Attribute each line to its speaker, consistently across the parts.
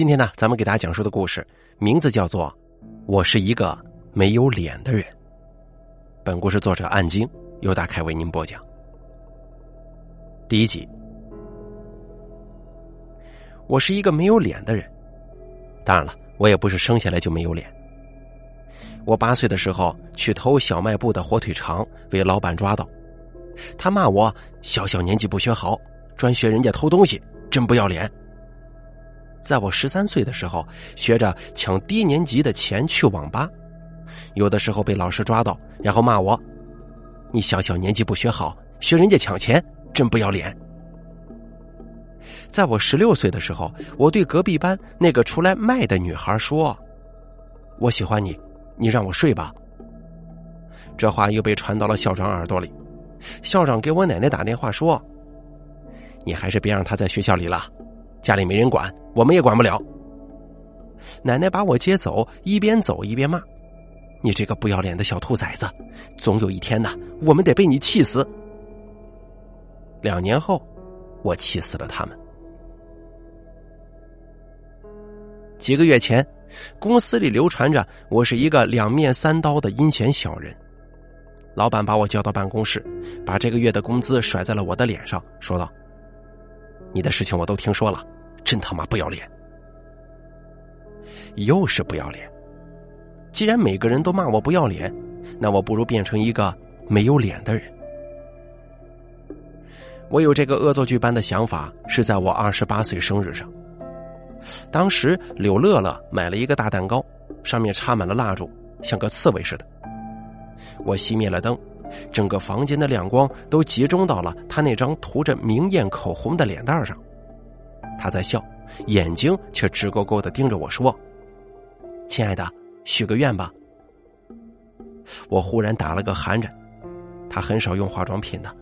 Speaker 1: 今天呢，咱们给大家讲述的故事名字叫做《我是一个没有脸的人》。本故事作者暗经由大凯为您播讲。第一集，我是一个没有脸的人。当然了，我也不是生下来就没有脸。我八岁的时候去偷小卖部的火腿肠，被老板抓到，他骂我小小年纪不学好，专学人家偷东西，真不要脸。在我十三岁的时候，学着抢低年级的钱去网吧，有的时候被老师抓到，然后骂我：“你小小年纪不学好，学人家抢钱，真不要脸。”在我十六岁的时候，我对隔壁班那个出来卖的女孩说：“我喜欢你，你让我睡吧。”这话又被传到了校长耳朵里，校长给我奶奶打电话说：“你还是别让她在学校里了。”家里没人管，我们也管不了。奶奶把我接走，一边走一边骂：“你这个不要脸的小兔崽子，总有一天呢，我们得被你气死。”两年后，我气死了他们。几个月前，公司里流传着我是一个两面三刀的阴险小人。老板把我叫到办公室，把这个月的工资甩在了我的脸上，说道。你的事情我都听说了，真他妈不要脸！又是不要脸。既然每个人都骂我不要脸，那我不如变成一个没有脸的人。我有这个恶作剧般的想法，是在我二十八岁生日上。当时柳乐乐买了一个大蛋糕，上面插满了蜡烛，像个刺猬似的。我熄灭了灯。整个房间的亮光都集中到了他那张涂着明艳口红的脸蛋上，他在笑，眼睛却直勾勾的盯着我说：“亲爱的，许个愿吧。”我忽然打了个寒颤，他很少用化妆品的，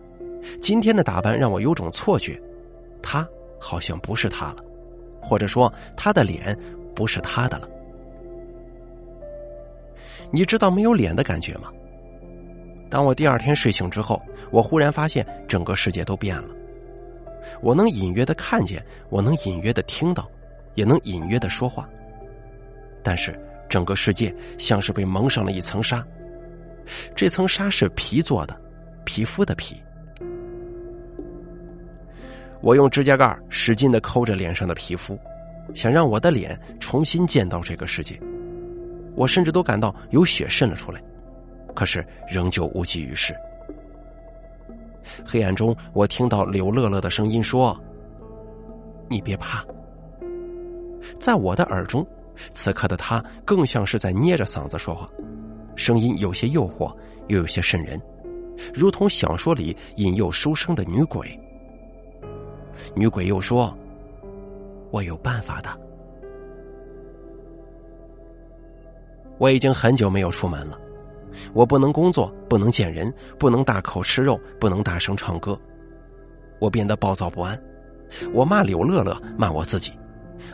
Speaker 1: 今天的打扮让我有种错觉，他好像不是他了，或者说他的脸不是他的了。你知道没有脸的感觉吗？当我第二天睡醒之后，我忽然发现整个世界都变了。我能隐约的看见，我能隐约的听到，也能隐约的说话。但是整个世界像是被蒙上了一层纱，这层纱是皮做的，皮肤的皮。我用指甲盖使劲的抠着脸上的皮肤，想让我的脸重新见到这个世界。我甚至都感到有血渗了出来。可是仍旧无济于事。黑暗中，我听到柳乐乐的声音说：“你别怕。”在我的耳中，此刻的他更像是在捏着嗓子说话，声音有些诱惑，又有些渗人，如同小说里引诱书生的女鬼。女鬼又说：“我有办法的。”我已经很久没有出门了。我不能工作，不能见人，不能大口吃肉，不能大声唱歌。我变得暴躁不安，我骂柳乐乐，骂我自己，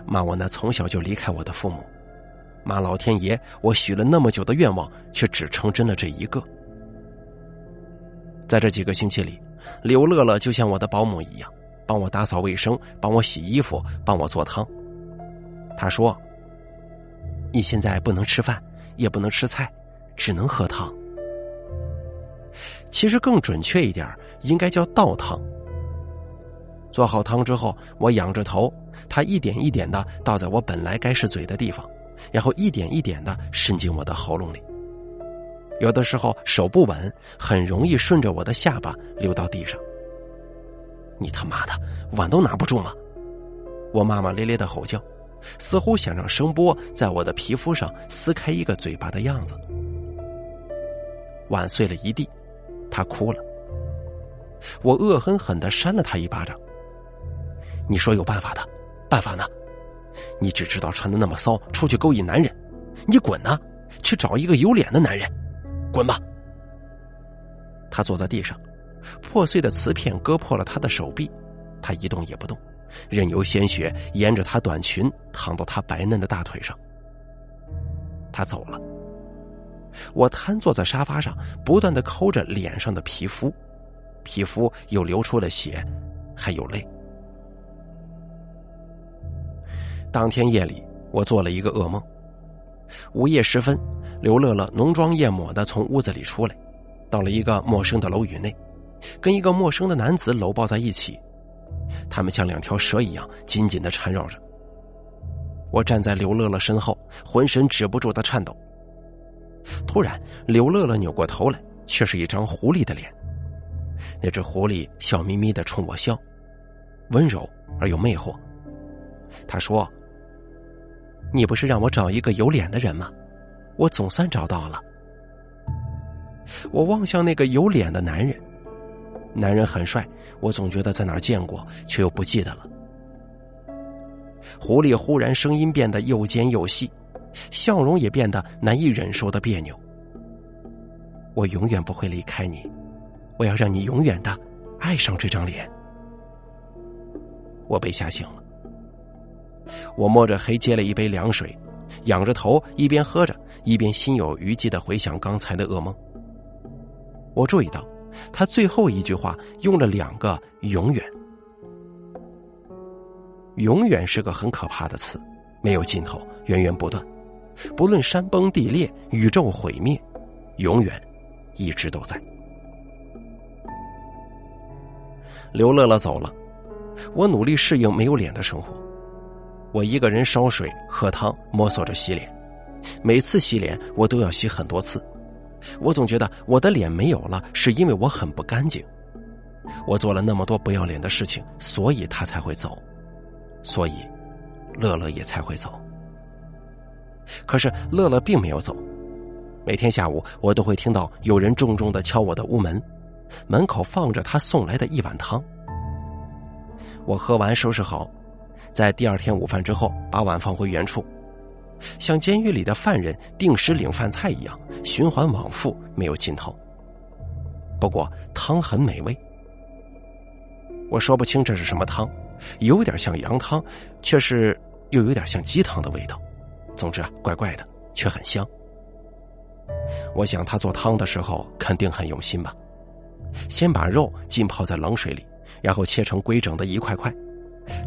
Speaker 1: 骂我那从小就离开我的父母，骂老天爷，我许了那么久的愿望，却只成真了这一个。在这几个星期里，柳乐乐就像我的保姆一样，帮我打扫卫生，帮我洗衣服，帮我做汤。他说：“你现在不能吃饭，也不能吃菜。”只能喝汤，其实更准确一点，应该叫倒汤。做好汤之后，我仰着头，他一点一点的倒在我本来该是嘴的地方，然后一点一点的渗进我的喉咙里。有的时候手不稳，很容易顺着我的下巴流到地上。你他妈的碗都拿不住吗？我骂骂咧咧的吼叫，似乎想让声波在我的皮肤上撕开一个嘴巴的样子。碗碎了一地，他哭了。我恶狠狠的扇了他一巴掌。你说有办法的，办法呢？你只知道穿的那么骚，出去勾引男人，你滚呐！去找一个有脸的男人，滚吧！他坐在地上，破碎的瓷片割破了他的手臂，他一动也不动，任由鲜血沿着他短裙淌到他白嫩的大腿上。他走了。我瘫坐在沙发上，不断的抠着脸上的皮肤，皮肤又流出了血，还有泪。当天夜里，我做了一个噩梦。午夜时分，刘乐乐浓妆艳抹的从屋子里出来，到了一个陌生的楼宇内，跟一个陌生的男子搂抱在一起，他们像两条蛇一样紧紧的缠绕着。我站在刘乐乐身后，浑身止不住的颤抖。突然，刘乐乐扭过头来，却是一张狐狸的脸。那只狐狸笑眯眯的冲我笑，温柔而又魅惑。他说：“你不是让我找一个有脸的人吗？我总算找到了。”我望向那个有脸的男人，男人很帅，我总觉得在哪儿见过，却又不记得了。狐狸忽然声音变得又尖又细，笑容也变得难以忍受的别扭。我永远不会离开你，我要让你永远的爱上这张脸。我被吓醒了，我摸着黑接了一杯凉水，仰着头一边喝着，一边心有余悸的回想刚才的噩梦。我注意到，他最后一句话用了两个“永远”。永远是个很可怕的词，没有尽头，源源不断。不论山崩地裂、宇宙毁灭，永远一直都在。刘乐乐走了，我努力适应没有脸的生活。我一个人烧水、喝汤、摸索着洗脸，每次洗脸我都要洗很多次。我总觉得我的脸没有了，是因为我很不干净。我做了那么多不要脸的事情，所以他才会走。所以，乐乐也才会走。可是乐乐并没有走。每天下午，我都会听到有人重重的敲我的屋门，门口放着他送来的一碗汤。我喝完收拾好，在第二天午饭之后把碗放回原处，像监狱里的犯人定时领饭菜一样，循环往复，没有尽头。不过汤很美味，我说不清这是什么汤。有点像羊汤，却是又有点像鸡汤的味道。总之啊，怪怪的，却很香。我想他做汤的时候肯定很用心吧。先把肉浸泡在冷水里，然后切成规整的一块块，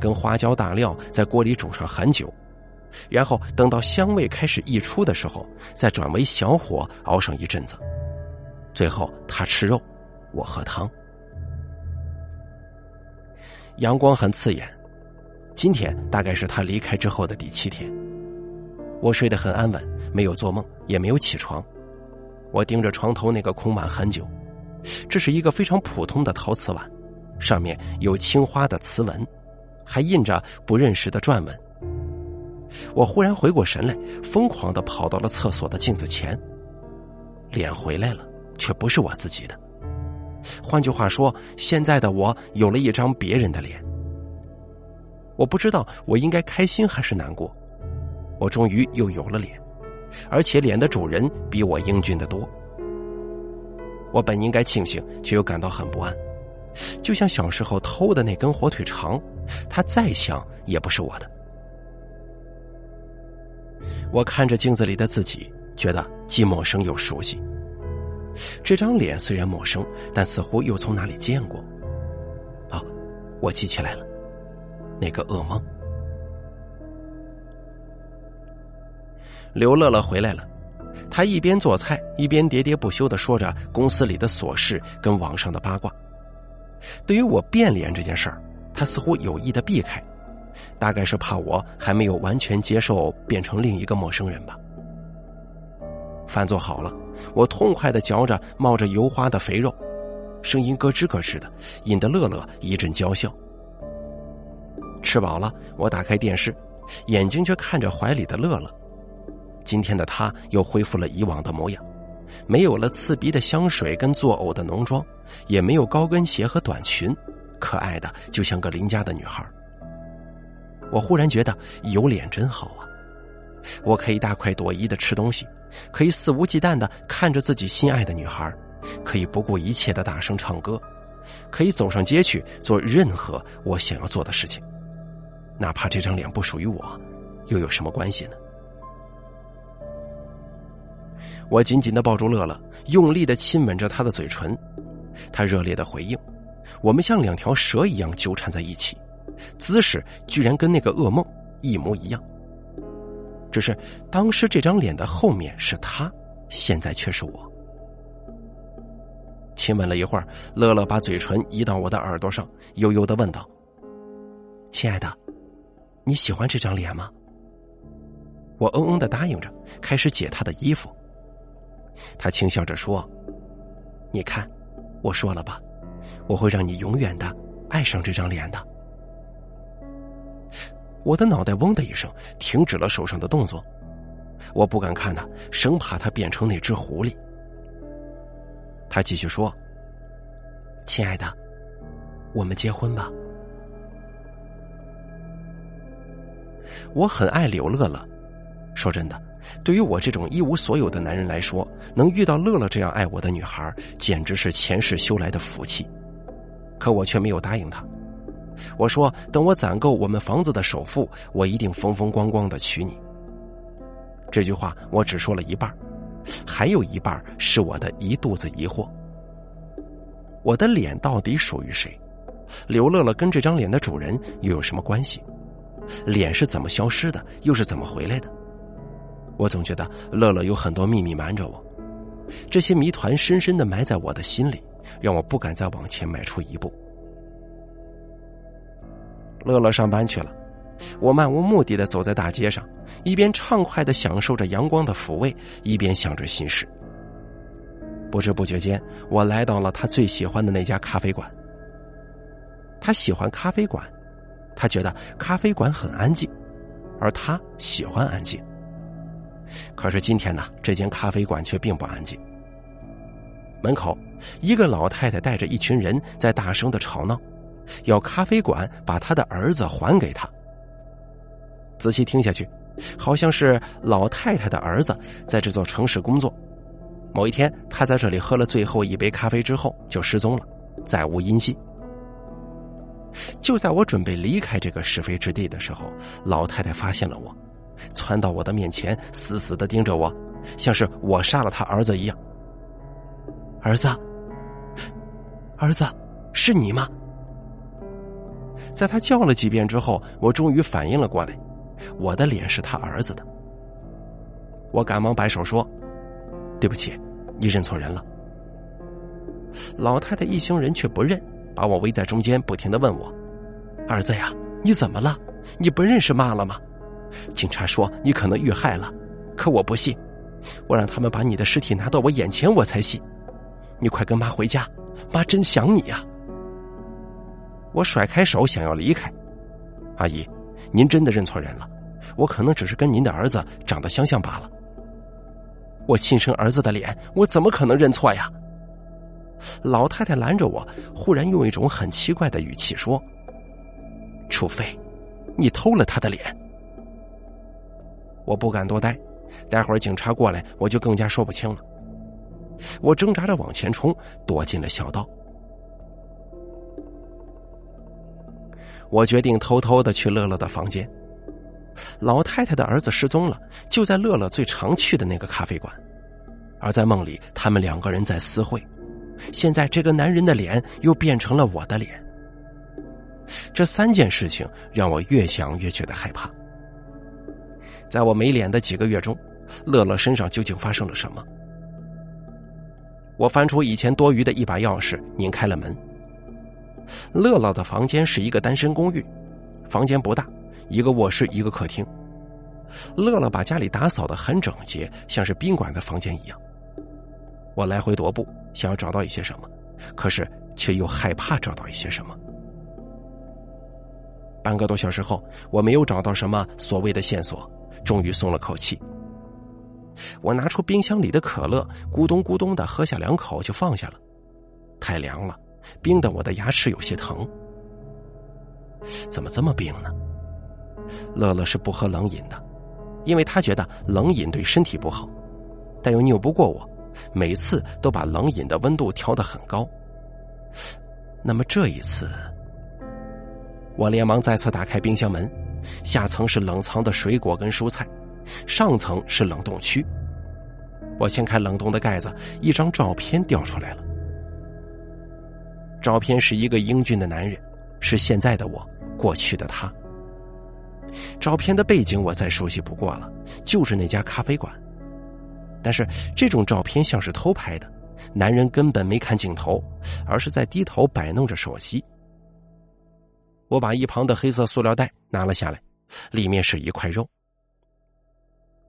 Speaker 1: 跟花椒大料在锅里煮上很久，然后等到香味开始溢出的时候，再转为小火熬上一阵子。最后他吃肉，我喝汤。阳光很刺眼，今天大概是他离开之后的第七天。我睡得很安稳，没有做梦，也没有起床。我盯着床头那个空碗很久，这是一个非常普通的陶瓷碗，上面有青花的瓷纹，还印着不认识的篆文。我忽然回过神来，疯狂的跑到了厕所的镜子前，脸回来了，却不是我自己的。换句话说，现在的我有了一张别人的脸。我不知道我应该开心还是难过。我终于又有了脸，而且脸的主人比我英俊的多。我本应该庆幸，却又感到很不安，就像小时候偷的那根火腿肠，它再香也不是我的。我看着镜子里的自己，觉得既陌生又熟悉。这张脸虽然陌生，但似乎又从哪里见过。啊，我记起来了，那个噩梦。刘乐乐回来了，他一边做菜，一边喋喋不休的说着公司里的琐事跟网上的八卦。对于我变脸这件事儿，他似乎有意的避开，大概是怕我还没有完全接受变成另一个陌生人吧。饭做好了。我痛快的嚼着冒着油花的肥肉，声音咯吱咯吱的，引得乐乐一阵娇笑。吃饱了，我打开电视，眼睛却看着怀里的乐乐。今天的他又恢复了以往的模样，没有了刺鼻的香水跟作呕的浓妆，也没有高跟鞋和短裙，可爱的就像个邻家的女孩。我忽然觉得有脸真好啊！我可以大快朵颐的吃东西。可以肆无忌惮的看着自己心爱的女孩，可以不顾一切的大声唱歌，可以走上街去做任何我想要做的事情，哪怕这张脸不属于我，又有什么关系呢？我紧紧的抱住乐乐，用力的亲吻着他的嘴唇，他热烈的回应，我们像两条蛇一样纠缠在一起，姿势居然跟那个噩梦一模一样。只是当时这张脸的后面是他，现在却是我。亲吻了一会儿，乐乐把嘴唇移到我的耳朵上，悠悠的问道：“亲爱的，你喜欢这张脸吗？”我嗯嗯的答应着，开始解他的衣服。他轻笑着说：“你看，我说了吧，我会让你永远的爱上这张脸的。”我的脑袋嗡的一声，停止了手上的动作。我不敢看他，生怕他变成那只狐狸。他继续说：“亲爱的，我们结婚吧。”我很爱刘乐乐。说真的，对于我这种一无所有的男人来说，能遇到乐乐这样爱我的女孩，简直是前世修来的福气。可我却没有答应他。我说：“等我攒够我们房子的首付，我一定风风光光的娶你。”这句话我只说了一半，还有一半是我的一肚子疑惑：我的脸到底属于谁？刘乐乐跟这张脸的主人又有什么关系？脸是怎么消失的？又是怎么回来的？我总觉得乐乐有很多秘密瞒着我，这些谜团深深的埋在我的心里，让我不敢再往前迈出一步。乐乐上班去了，我漫无目的的走在大街上，一边畅快的享受着阳光的抚慰，一边想着心事。不知不觉间，我来到了他最喜欢的那家咖啡馆。他喜欢咖啡馆，他觉得咖啡馆很安静，而他喜欢安静。可是今天呢，这间咖啡馆却并不安静。门口，一个老太太带着一群人在大声的吵闹。要咖啡馆把他的儿子还给他。仔细听下去，好像是老太太的儿子在这座城市工作。某一天，他在这里喝了最后一杯咖啡之后就失踪了，再无音信。就在我准备离开这个是非之地的时候，老太太发现了我，窜到我的面前，死死的盯着我，像是我杀了他儿子一样。儿子，儿子，是你吗？在他叫了几遍之后，我终于反应了过来，我的脸是他儿子的。我赶忙摆手说：“对不起，你认错人了。”老太太一行人却不认，把我围在中间，不停的问我：“儿子呀，你怎么了？你不认识妈了吗？”警察说你可能遇害了，可我不信，我让他们把你的尸体拿到我眼前，我才信。你快跟妈回家，妈真想你呀。我甩开手，想要离开。阿姨，您真的认错人了，我可能只是跟您的儿子长得相像罢了。我亲生儿子的脸，我怎么可能认错呀？老太太拦着我，忽然用一种很奇怪的语气说：“除非你偷了他的脸。”我不敢多待，待会儿警察过来，我就更加说不清了。我挣扎着往前冲，躲进了小道。我决定偷偷的去乐乐的房间。老太太的儿子失踪了，就在乐乐最常去的那个咖啡馆，而在梦里，他们两个人在私会。现在，这个男人的脸又变成了我的脸。这三件事情让我越想越觉得害怕。在我没脸的几个月中，乐乐身上究竟发生了什么？我翻出以前多余的一把钥匙，拧开了门。乐乐的房间是一个单身公寓，房间不大，一个卧室，一个客厅。乐乐把家里打扫的很整洁，像是宾馆的房间一样。我来回踱步，想要找到一些什么，可是却又害怕找到一些什么。半个多小时后，我没有找到什么所谓的线索，终于松了口气。我拿出冰箱里的可乐，咕咚咕咚的喝下两口，就放下了。太凉了。冰的我的牙齿有些疼，怎么这么冰呢？乐乐是不喝冷饮的，因为他觉得冷饮对身体不好，但又拗不过我，每次都把冷饮的温度调得很高。那么这一次，我连忙再次打开冰箱门，下层是冷藏的水果跟蔬菜，上层是冷冻区。我掀开冷冻的盖子，一张照片掉出来了。照片是一个英俊的男人，是现在的我，过去的他。照片的背景我再熟悉不过了，就是那家咖啡馆。但是这种照片像是偷拍的，男人根本没看镜头，而是在低头摆弄着手机。我把一旁的黑色塑料袋拿了下来，里面是一块肉。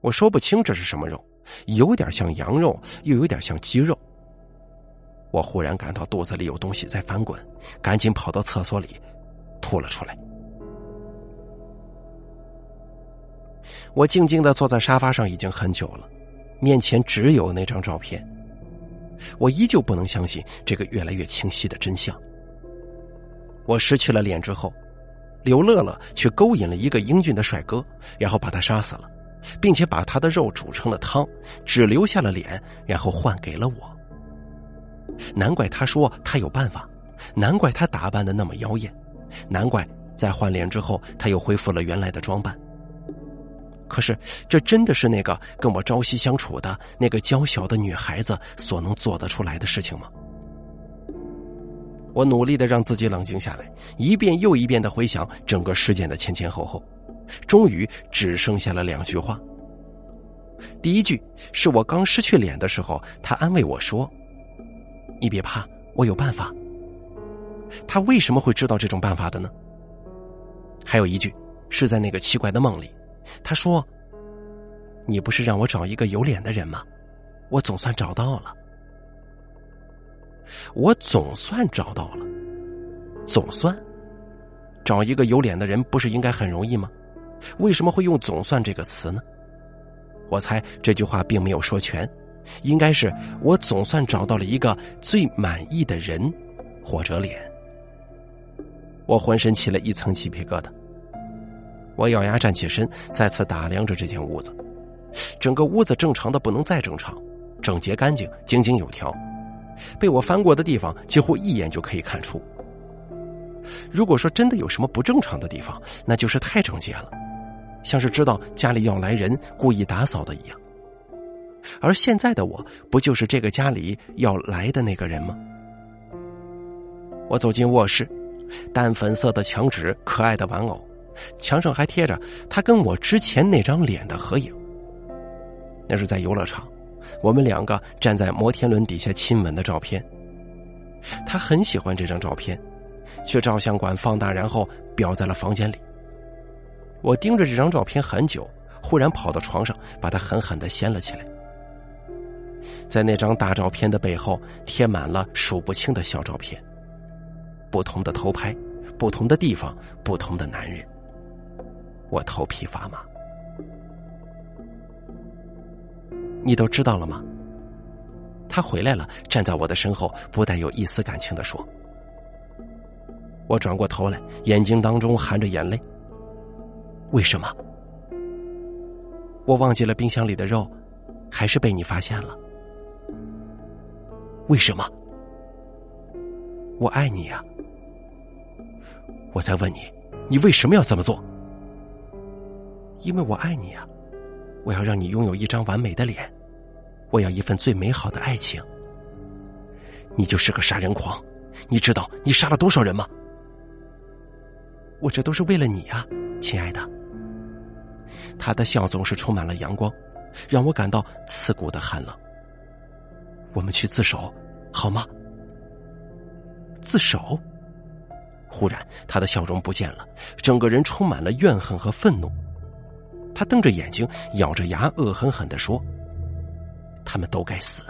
Speaker 1: 我说不清这是什么肉，有点像羊肉，又有点像鸡肉。我忽然感到肚子里有东西在翻滚，赶紧跑到厕所里，吐了出来。我静静的坐在沙发上已经很久了，面前只有那张照片。我依旧不能相信这个越来越清晰的真相。我失去了脸之后，刘乐乐却勾引了一个英俊的帅哥，然后把他杀死了，并且把他的肉煮成了汤，只留下了脸，然后换给了我。难怪他说他有办法，难怪他打扮的那么妖艳，难怪在换脸之后他又恢复了原来的装扮。可是，这真的是那个跟我朝夕相处的那个娇小的女孩子所能做得出来的事情吗？我努力的让自己冷静下来，一遍又一遍的回想整个事件的前前后后，终于只剩下了两句话。第一句是我刚失去脸的时候，他安慰我说：“你别怕，我有办法。”他为什么会知道这种办法的呢？还有一句是在那个奇怪的梦里。他说：“你不是让我找一个有脸的人吗？我总算找到了。我总算找到了，总算找一个有脸的人，不是应该很容易吗？为什么会用‘总算’这个词呢？我猜这句话并没有说全，应该是我总算找到了一个最满意的人或者脸。我浑身起了一层鸡皮疙瘩。”我咬牙站起身，再次打量着这间屋子。整个屋子正常的不能再正常，整洁干净，井井有条。被我翻过的地方，几乎一眼就可以看出。如果说真的有什么不正常的地方，那就是太整洁了，像是知道家里要来人，故意打扫的一样。而现在的我，不就是这个家里要来的那个人吗？我走进卧室，淡粉色的墙纸，可爱的玩偶。墙上还贴着他跟我之前那张脸的合影。那是在游乐场，我们两个站在摩天轮底下亲吻的照片。他很喜欢这张照片，去照相馆放大，然后裱在了房间里。我盯着这张照片很久，忽然跑到床上，把它狠狠的掀了起来。在那张大照片的背后，贴满了数不清的小照片，不同的偷拍，不同的地方，不同的男人。我头皮发麻，你都知道了吗？他回来了，站在我的身后，不带有一丝感情的说：“我转过头来，眼睛当中含着眼泪。为什么？我忘记了冰箱里的肉，还是被你发现了？为什么？我爱你呀！我在问你，你为什么要这么做？”因为我爱你啊，我要让你拥有一张完美的脸，我要一份最美好的爱情。你就是个杀人狂，你知道你杀了多少人吗？我这都是为了你啊，亲爱的。他的笑总是充满了阳光，让我感到刺骨的寒冷。我们去自首，好吗？自首。忽然，他的笑容不见了，整个人充满了怨恨和愤怒。他瞪着眼睛，咬着牙，恶狠狠的说：“他们都该死，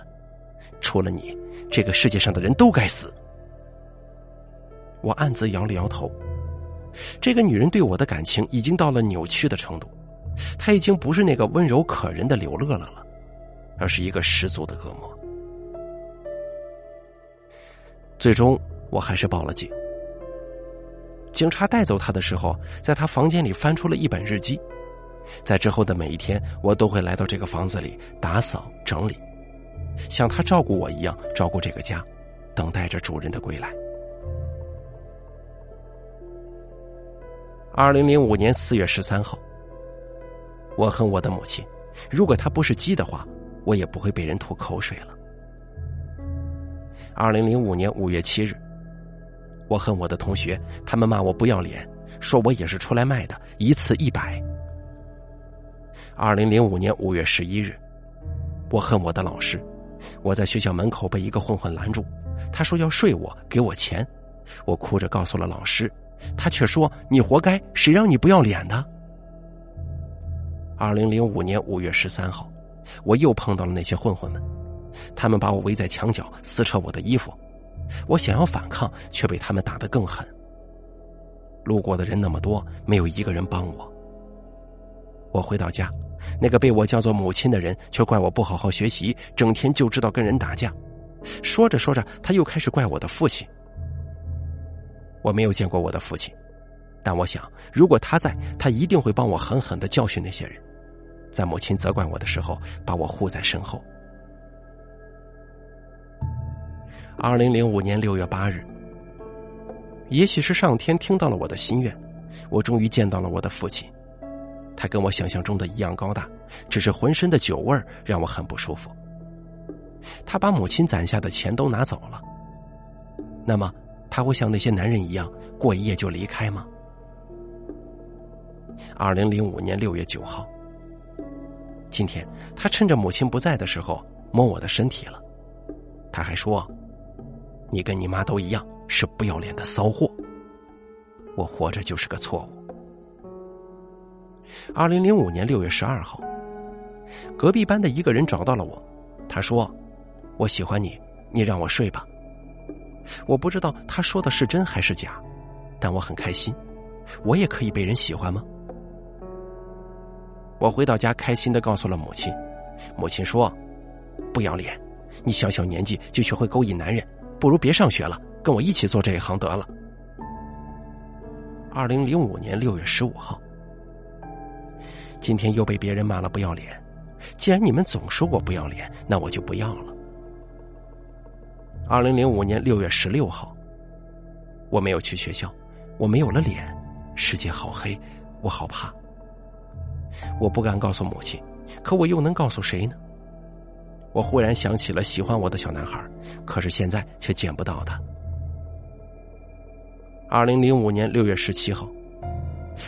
Speaker 1: 除了你，这个世界上的人都该死。”我暗自摇了摇头。这个女人对我的感情已经到了扭曲的程度，她已经不是那个温柔可人的刘乐乐了，而是一个十足的恶魔。最终，我还是报了警。警察带走他的时候，在他房间里翻出了一本日记。在之后的每一天，我都会来到这个房子里打扫整理，像他照顾我一样照顾这个家，等待着主人的归来。二零零五年四月十三号，我恨我的母亲，如果她不是鸡的话，我也不会被人吐口水了。二零零五年五月七日，我恨我的同学，他们骂我不要脸，说我也是出来卖的，一次一百。二零零五年五月十一日，我恨我的老师，我在学校门口被一个混混拦住，他说要睡我，给我钱，我哭着告诉了老师，他却说你活该，谁让你不要脸的？二零零五年五月十三号，我又碰到了那些混混们，他们把我围在墙角，撕扯我的衣服，我想要反抗，却被他们打得更狠。路过的人那么多，没有一个人帮我。我回到家。那个被我叫做母亲的人，却怪我不好好学习，整天就知道跟人打架。说着说着，他又开始怪我的父亲。我没有见过我的父亲，但我想，如果他在，他一定会帮我狠狠的教训那些人，在母亲责怪我的时候，把我护在身后。二零零五年六月八日，也许是上天听到了我的心愿，我终于见到了我的父亲。他跟我想象中的一样高大，只是浑身的酒味让我很不舒服。他把母亲攒下的钱都拿走了。那么他会像那些男人一样过一夜就离开吗？二零零五年六月九号，今天他趁着母亲不在的时候摸我的身体了。他还说：“你跟你妈都一样，是不要脸的骚货。我活着就是个错误。”二零零五年六月十二号，隔壁班的一个人找到了我，他说：“我喜欢你，你让我睡吧。”我不知道他说的是真还是假，但我很开心。我也可以被人喜欢吗？我回到家，开心的告诉了母亲。母亲说：“不要脸，你小小年纪就学会勾引男人，不如别上学了，跟我一起做这一行得了。”二零零五年六月十五号。今天又被别人骂了不要脸，既然你们总说我不要脸，那我就不要了。二零零五年六月十六号，我没有去学校，我没有了脸，世界好黑，我好怕。我不敢告诉母亲，可我又能告诉谁呢？我忽然想起了喜欢我的小男孩，可是现在却见不到他。二零零五年六月十七号，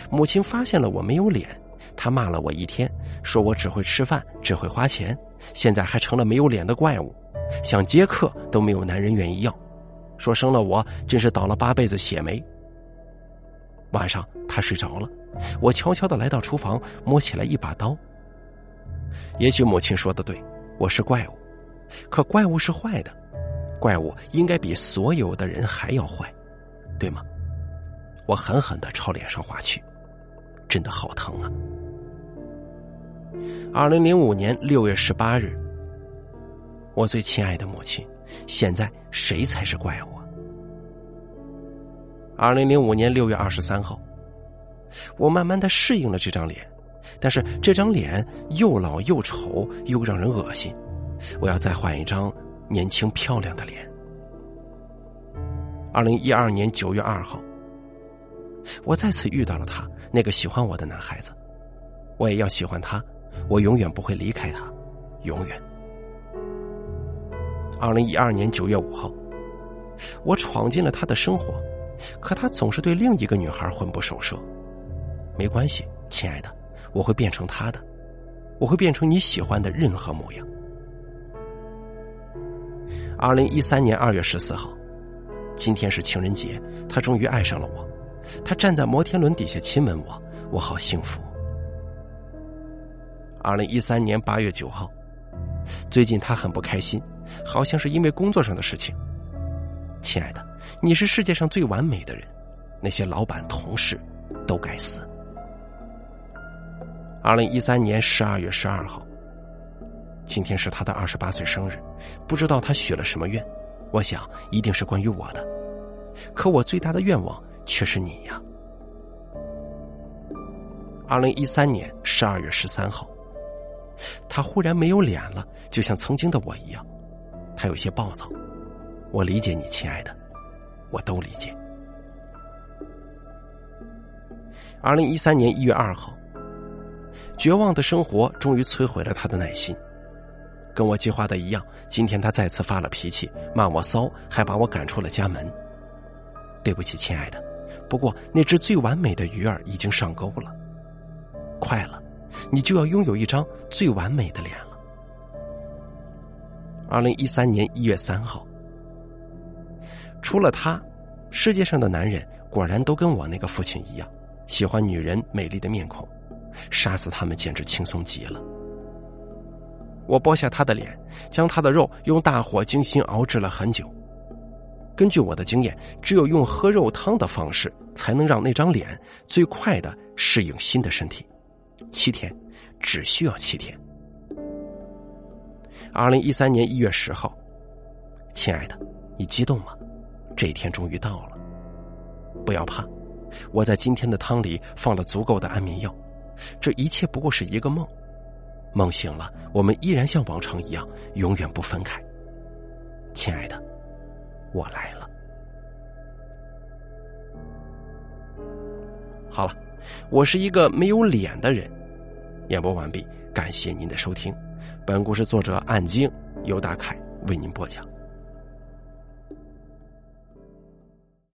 Speaker 1: 母亲发现了我没有脸。他骂了我一天，说我只会吃饭，只会花钱，现在还成了没有脸的怪物，想接客都没有男人愿意要，说生了我真是倒了八辈子血霉。晚上他睡着了，我悄悄的来到厨房，摸起来一把刀。也许母亲说的对，我是怪物，可怪物是坏的，怪物应该比所有的人还要坏，对吗？我狠狠的朝脸上划去。真的好疼啊！二零零五年六月十八日，我最亲爱的母亲，现在谁才是怪物？二零零五年六月二十三号，我慢慢的适应了这张脸，但是这张脸又老又丑又让人恶心，我要再换一张年轻漂亮的脸。二零一二年九月二号。我再次遇到了他，那个喜欢我的男孩子，我也要喜欢他，我永远不会离开他，永远。二零一二年九月五号，我闯进了他的生活，可他总是对另一个女孩魂不守舍。没关系，亲爱的，我会变成他的，我会变成你喜欢的任何模样。二零一三年二月十四号，今天是情人节，他终于爱上了我。他站在摩天轮底下亲吻我，我好幸福。二零一三年八月九号，最近他很不开心，好像是因为工作上的事情。亲爱的，你是世界上最完美的人，那些老板同事都该死。二零一三年十二月十二号，今天是他的二十八岁生日，不知道他许了什么愿，我想一定是关于我的，可我最大的愿望。却是你呀！二零一三年十二月十三号，他忽然没有脸了，就像曾经的我一样，他有些暴躁。我理解你，亲爱的，我都理解。二零一三年一月二号，绝望的生活终于摧毁了他的耐心。跟我计划的一样，今天他再次发了脾气，骂我骚，还把我赶出了家门。对不起，亲爱的。不过那只最完美的鱼儿已经上钩了。快了，你就要拥有一张最完美的脸了。二零一三年一月三号，除了他，世界上的男人果然都跟我那个父亲一样，喜欢女人美丽的面孔，杀死他们简直轻松极了。我剥下他的脸，将他的肉用大火精心熬制了很久。根据我的经验，只有用喝肉汤的方式，才能让那张脸最快的适应新的身体。七天，只需要七天。二零一三年一月十号，亲爱的，你激动吗？这一天终于到了。不要怕，我在今天的汤里放了足够的安眠药。这一切不过是一个梦，梦醒了，我们依然像往常一样，永远不分开。亲爱的，我来了。好了，我是一个没有脸的人。演播完毕，感谢您的收听。本故事作者暗经由大凯为您播讲。